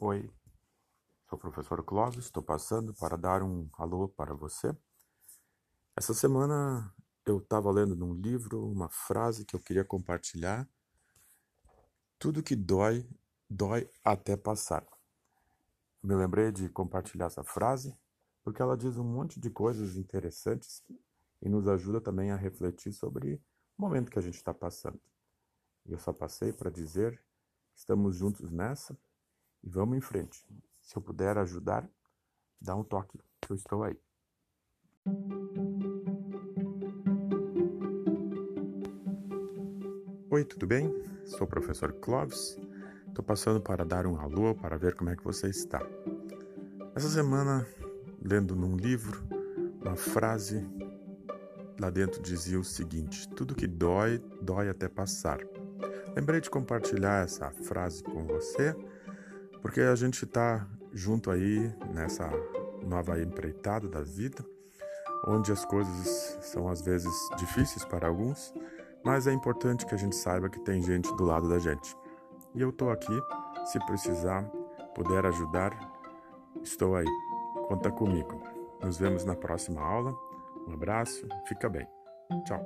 Oi, sou o professor Clóvis, estou passando para dar um alô para você. Essa semana eu estava lendo num livro uma frase que eu queria compartilhar. Tudo que dói, dói até passar. Me lembrei de compartilhar essa frase porque ela diz um monte de coisas interessantes e nos ajuda também a refletir sobre o momento que a gente está passando. Eu só passei para dizer, estamos juntos nessa e vamos em frente. Se eu puder ajudar, dá um toque, que eu estou aí. Oi, tudo bem? Sou o professor Clóvis. Estou passando para dar um alô para ver como é que você está. Essa semana, lendo num livro, uma frase lá dentro dizia o seguinte: Tudo que dói, dói até passar. Lembrei de compartilhar essa frase com você porque a gente está junto aí nessa nova empreitada da vida, onde as coisas são às vezes difíceis para alguns, mas é importante que a gente saiba que tem gente do lado da gente. E eu estou aqui, se precisar, puder ajudar, estou aí. Conta comigo. Nos vemos na próxima aula. Um abraço, fica bem. Tchau.